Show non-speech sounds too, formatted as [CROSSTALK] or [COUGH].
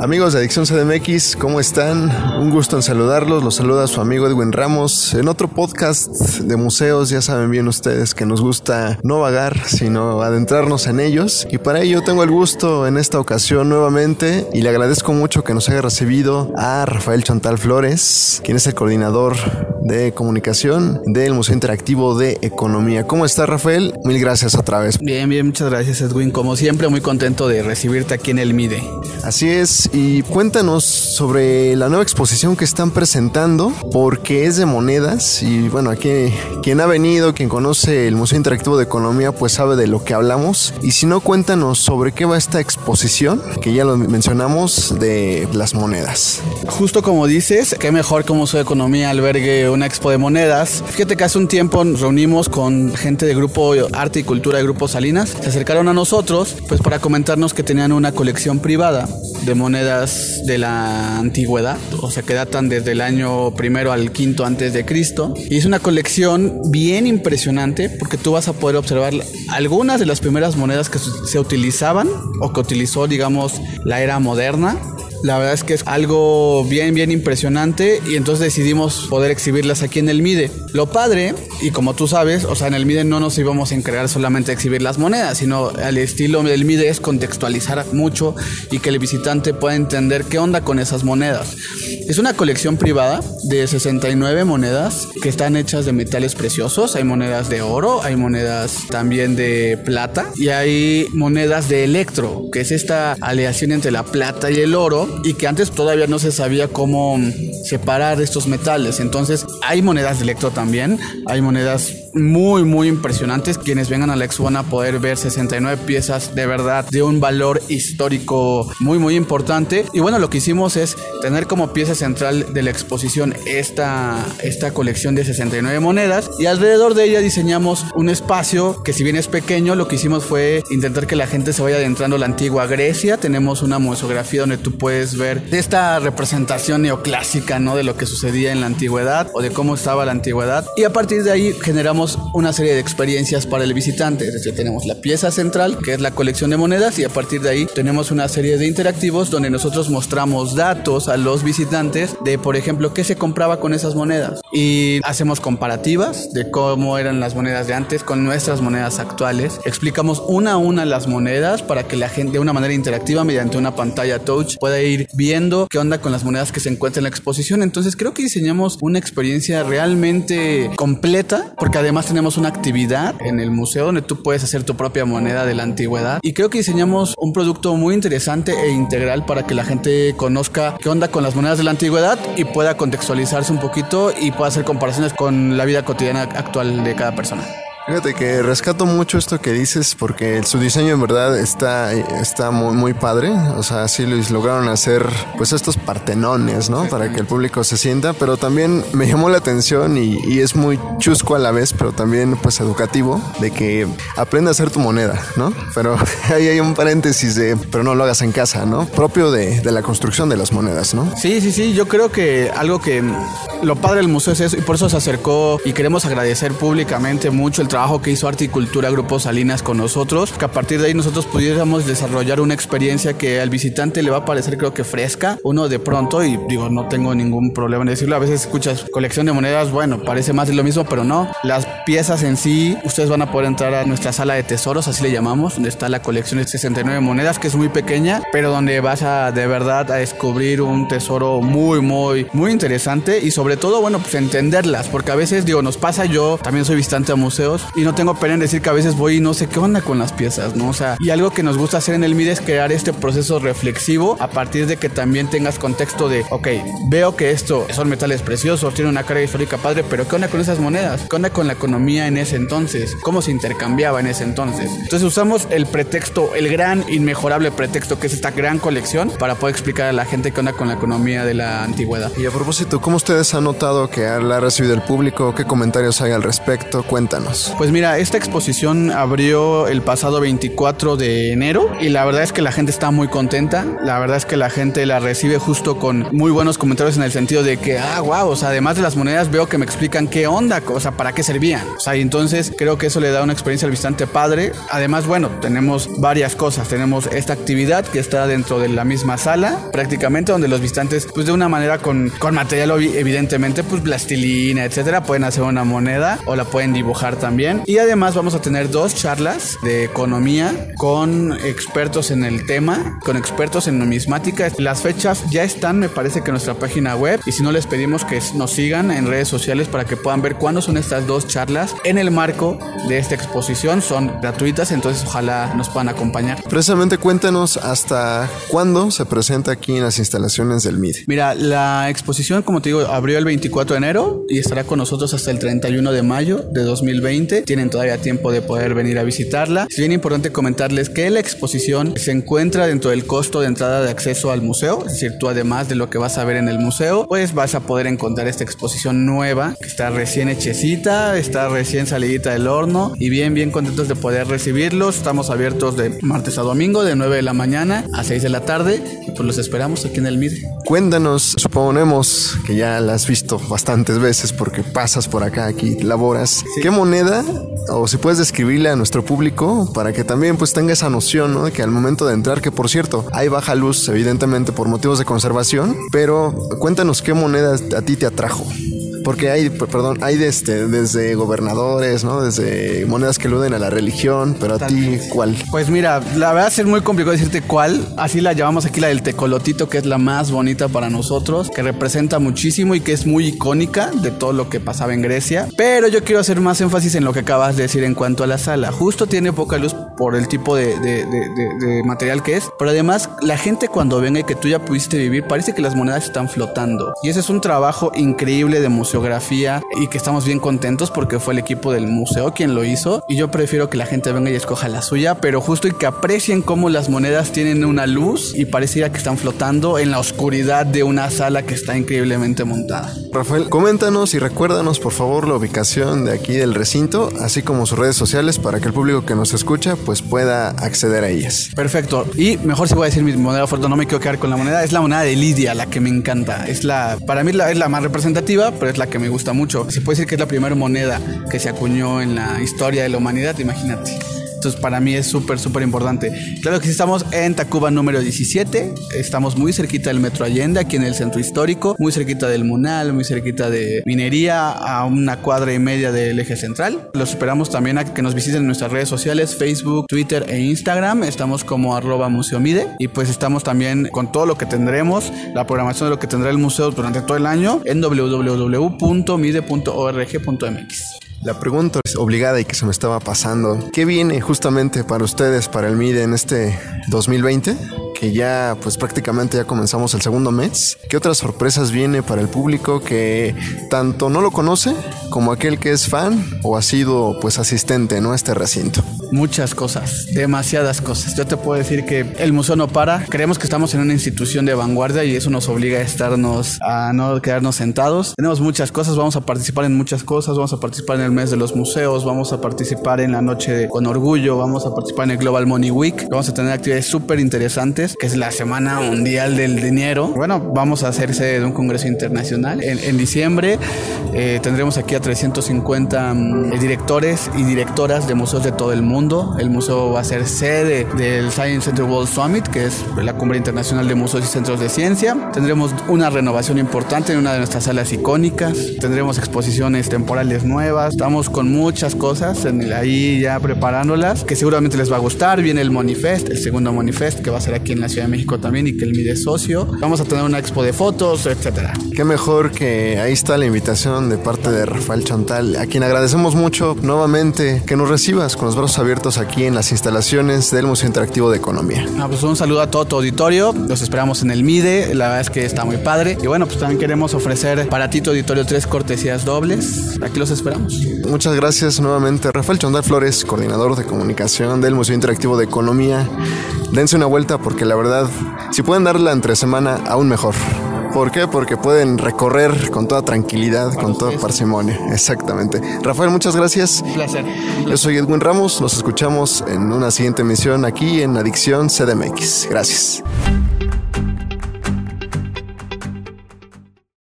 Amigos de Adicción CDMX, ¿cómo están? Un gusto en saludarlos. Los saluda su amigo Edwin Ramos en otro podcast de museos. Ya saben bien ustedes que nos gusta no vagar, sino adentrarnos en ellos. Y para ello tengo el gusto en esta ocasión nuevamente y le agradezco mucho que nos haya recibido a Rafael Chantal Flores, quien es el coordinador de comunicación del Museo Interactivo de Economía. ¿Cómo está Rafael? Mil gracias otra vez. Bien, bien, muchas gracias Edwin. Como siempre, muy contento de recibirte aquí en el MIDE. Así es, y cuéntanos sobre la nueva exposición que están presentando, porque es de monedas y bueno, aquí quien ha venido, quien conoce el Museo Interactivo de Economía, pues sabe de lo que hablamos. Y si no, cuéntanos sobre qué va esta exposición, que ya lo mencionamos, de las monedas. Justo como dices, qué mejor que un Museo de Economía albergue una expo de monedas. Fíjate que hace un tiempo nos reunimos con gente de Grupo Arte y Cultura de Grupo Salinas, se acercaron a nosotros pues para comentarnos que tenían una colección privada de monedas de la antigüedad, o sea que datan desde el año primero al quinto antes de Cristo. Y es una colección bien impresionante porque tú vas a poder observar algunas de las primeras monedas que se utilizaban o que utilizó, digamos, la era moderna la verdad es que es algo bien, bien impresionante y entonces decidimos poder exhibirlas aquí en el MIDE. Lo padre, y como tú sabes, o sea, en el MIDE no nos íbamos a encargar solamente a exhibir las monedas, sino el estilo del MIDE es contextualizar mucho y que el visitante pueda entender qué onda con esas monedas. Es una colección privada de 69 monedas que están hechas de metales preciosos. Hay monedas de oro, hay monedas también de plata y hay monedas de electro, que es esta aleación entre la plata y el oro y que antes todavía no se sabía cómo separar estos metales. Entonces hay monedas de electro también, hay monedas muy muy impresionantes. Quienes vengan a la expo van a poder ver 69 piezas de verdad de un valor histórico muy muy importante. Y bueno, lo que hicimos es tener como pieza central de la exposición esta, esta colección de 69 monedas y alrededor de ella diseñamos un espacio que si bien es pequeño, lo que hicimos fue intentar que la gente se vaya adentrando a la antigua Grecia. Tenemos una museografía donde tú puedes ver esta representación neoclásica, ¿no? De lo que sucedía en la antigüedad o de cómo estaba la antigüedad. Y a partir de ahí generamos una serie de experiencias para el visitante. Es decir, tenemos la pieza central, que es la colección de monedas, y a partir de ahí tenemos una serie de interactivos donde nosotros mostramos datos a los visitantes de, por ejemplo, qué se compraba con esas monedas. Y hacemos comparativas de cómo eran las monedas de antes con nuestras monedas actuales. Explicamos una a una las monedas para que la gente de una manera interactiva mediante una pantalla touch pueda ir viendo qué onda con las monedas que se encuentran en la exposición. Entonces creo que diseñamos una experiencia realmente completa porque además tenemos una actividad en el museo donde tú puedes hacer tu propia moneda de la antigüedad y creo que diseñamos un producto muy interesante e integral para que la gente conozca qué onda con las monedas de la antigüedad y pueda contextualizarse un poquito y pueda hacer comparaciones con la vida cotidiana actual de cada persona. Fíjate que rescato mucho esto que dices porque su diseño en verdad está, está muy, muy padre. O sea, sí lograron hacer pues estos partenones, ¿no? Para que el público se sienta, pero también me llamó la atención y, y, es muy chusco a la vez, pero también pues educativo de que aprenda a hacer tu moneda, ¿no? Pero [LAUGHS] ahí hay un paréntesis de, pero no lo hagas en casa, ¿no? Propio de, de la construcción de las monedas, ¿no? Sí, sí, sí. Yo creo que algo que lo padre del museo es eso y por eso se acercó y queremos agradecer públicamente mucho el trabajo trabajo que hizo Articultura Grupo Salinas con nosotros, que a partir de ahí nosotros pudiéramos desarrollar una experiencia que al visitante le va a parecer creo que fresca, uno de pronto, y digo, no tengo ningún problema en decirlo, a veces escuchas colección de monedas, bueno, parece más de lo mismo, pero no, las piezas en sí, ustedes van a poder entrar a nuestra sala de tesoros, así le llamamos, donde está la colección de 69 monedas, que es muy pequeña, pero donde vas a de verdad a descubrir un tesoro muy, muy, muy interesante y sobre todo, bueno, pues entenderlas, porque a veces, digo, nos pasa, yo también soy visitante a museos y no tengo pena en decir que a veces voy y no sé qué onda con las piezas, ¿no? O sea, y algo que nos gusta hacer en el MIDE es crear este proceso reflexivo a partir de que también tengas contexto de, ok, veo que esto son metales preciosos, tiene una carga histórica padre, pero ¿qué onda con esas monedas? ¿Qué onda con la economía en ese entonces? ¿Cómo se intercambiaba en ese entonces? Entonces usamos el pretexto, el gran, inmejorable pretexto que es esta gran colección para poder explicar a la gente qué onda con la economía de la antigüedad. Y a propósito, ¿cómo ustedes han notado que la ha recibido el público? ¿Qué comentarios hay al respecto? Cuéntanos. Pues mira, esta exposición abrió el pasado 24 de enero y la verdad es que la gente está muy contenta. La verdad es que la gente la recibe justo con muy buenos comentarios en el sentido de que, ah, wow, o sea, además de las monedas veo que me explican qué onda, o sea, para qué servían. O sea, y entonces creo que eso le da una experiencia al visitante padre. Además, bueno, tenemos varias cosas. Tenemos esta actividad que está dentro de la misma sala, prácticamente, donde los visitantes, pues de una manera con, con material evidentemente, pues plastilina, etcétera, pueden hacer una moneda o la pueden dibujar también. Y además vamos a tener dos charlas de economía con expertos en el tema, con expertos en numismática. Las fechas ya están, me parece que en nuestra página web. Y si no, les pedimos que nos sigan en redes sociales para que puedan ver cuándo son estas dos charlas en el marco de esta exposición. Son gratuitas, entonces ojalá nos puedan acompañar. Precisamente cuéntanos hasta cuándo se presenta aquí en las instalaciones del MIDE. Mira, la exposición, como te digo, abrió el 24 de enero y estará con nosotros hasta el 31 de mayo de 2020. Tienen todavía tiempo de poder venir a visitarla. Es bien importante comentarles que la exposición se encuentra dentro del costo de entrada de acceso al museo, es decir, tú además de lo que vas a ver en el museo, pues vas a poder encontrar esta exposición nueva que está recién hechecita, está recién salidita del horno y bien, bien contentos de poder recibirlos. Estamos abiertos de martes a domingo de 9 de la mañana a 6 de la tarde y pues los esperamos aquí en el MIDE. Cuéntanos, suponemos que ya la has visto bastantes veces porque pasas por acá, aquí laboras. ¿Qué moneda o si puedes describirle a nuestro público para que también pues tenga esa noción, ¿no? De que al momento de entrar, que por cierto, hay baja luz evidentemente por motivos de conservación, pero cuéntanos qué moneda a ti te atrajo. Porque hay, perdón, hay este, desde gobernadores, ¿no? Desde monedas que aluden a la religión, pero a ti, ¿cuál? Pues mira, la verdad es muy complicado decirte cuál. Así la llamamos aquí la del tecolotito, que es la más bonita para nosotros, que representa muchísimo y que es muy icónica de todo lo que pasaba en Grecia. Pero yo quiero hacer más énfasis en lo que acabas de decir en cuanto a la sala. Justo tiene poca luz por el tipo de, material que es, pero además la gente cuando venga y que tú ya pudiste vivir, parece que las monedas están flotando. Y ese es un trabajo increíble de museo y que estamos bien contentos porque fue el equipo del museo quien lo hizo y yo prefiero que la gente venga y escoja la suya, pero justo y que aprecien cómo las monedas tienen una luz y pareciera que están flotando en la oscuridad de una sala que está increíblemente montada. Rafael, coméntanos y recuérdanos por favor la ubicación de aquí del recinto, así como sus redes sociales para que el público que nos escucha pues pueda acceder a ellas. Perfecto. Y mejor si voy a decir mi moneda fuerte, no me quiero quedar con la moneda, es la moneda de Lidia, la que me encanta. Es la, para mí la, es la más representativa, pero es la que me gusta mucho. Se puede decir que es la primera moneda que se acuñó en la historia de la humanidad, imagínate. Entonces para mí es súper, súper importante. Claro que sí estamos en Tacuba número 17, estamos muy cerquita del Metro Allende, aquí en el centro histórico, muy cerquita del Munal, muy cerquita de Minería, a una cuadra y media del eje central. Los esperamos también a que nos visiten en nuestras redes sociales, Facebook, Twitter e Instagram. Estamos como arroba museomide y pues estamos también con todo lo que tendremos, la programación de lo que tendrá el museo durante todo el año en www.mide.org.mx. La pregunta es obligada y que se me estaba pasando. ¿Qué viene justamente para ustedes, para el MIDE en este 2020? Que ya pues prácticamente ya comenzamos el segundo mes. ¿Qué otras sorpresas viene para el público que tanto no lo conoce como aquel que es fan o ha sido pues asistente a este recinto? Muchas cosas, demasiadas cosas. Yo te puedo decir que el museo no para. Creemos que estamos en una institución de vanguardia y eso nos obliga a estarnos, a no quedarnos sentados. Tenemos muchas cosas, vamos a participar en muchas cosas, vamos a participar en el mes de los museos, vamos a participar en la noche con orgullo, vamos a participar en el Global Money Week, vamos a tener actividades súper interesantes, que es la Semana Mundial del Dinero. Bueno, vamos a hacerse de un congreso internacional. En, diciembre eh, tendremos aquí a 350 mm, directores y directoras de museos de todo el mundo el museo va a ser sede del Science Center World Summit, que es la cumbre internacional de museos y centros de ciencia. Tendremos una renovación importante en una de nuestras salas icónicas. Tendremos exposiciones temporales nuevas. Estamos con muchas cosas ahí ya preparándolas, que seguramente les va a gustar. Viene el Monifest, el segundo Monifest, que va a ser aquí en la Ciudad de México también y que el MIDE socio. Vamos a tener una expo de fotos, etcétera. Qué mejor que ahí está la invitación de parte de Rafael Chantal, a quien agradecemos mucho nuevamente que nos recibas con los brazos abiertos abiertos aquí en las instalaciones del Museo Interactivo de Economía. Ah, pues un saludo a todo tu auditorio. Los esperamos en el MIDE. La verdad es que está muy padre. Y bueno, pues también queremos ofrecer para ti tu auditorio tres cortesías dobles. Aquí los esperamos. Muchas gracias nuevamente. Rafael Chondar Flores, coordinador de comunicación del Museo Interactivo de Economía. Dense una vuelta porque la verdad, si pueden darla entre semana, aún mejor. ¿Por qué? Porque pueden recorrer con toda tranquilidad, con toda parsimonia. [LAUGHS] Exactamente. Rafael, muchas gracias. Un placer. Yo soy Edwin Ramos. Nos escuchamos en una siguiente emisión aquí en Adicción CDMX. Gracias.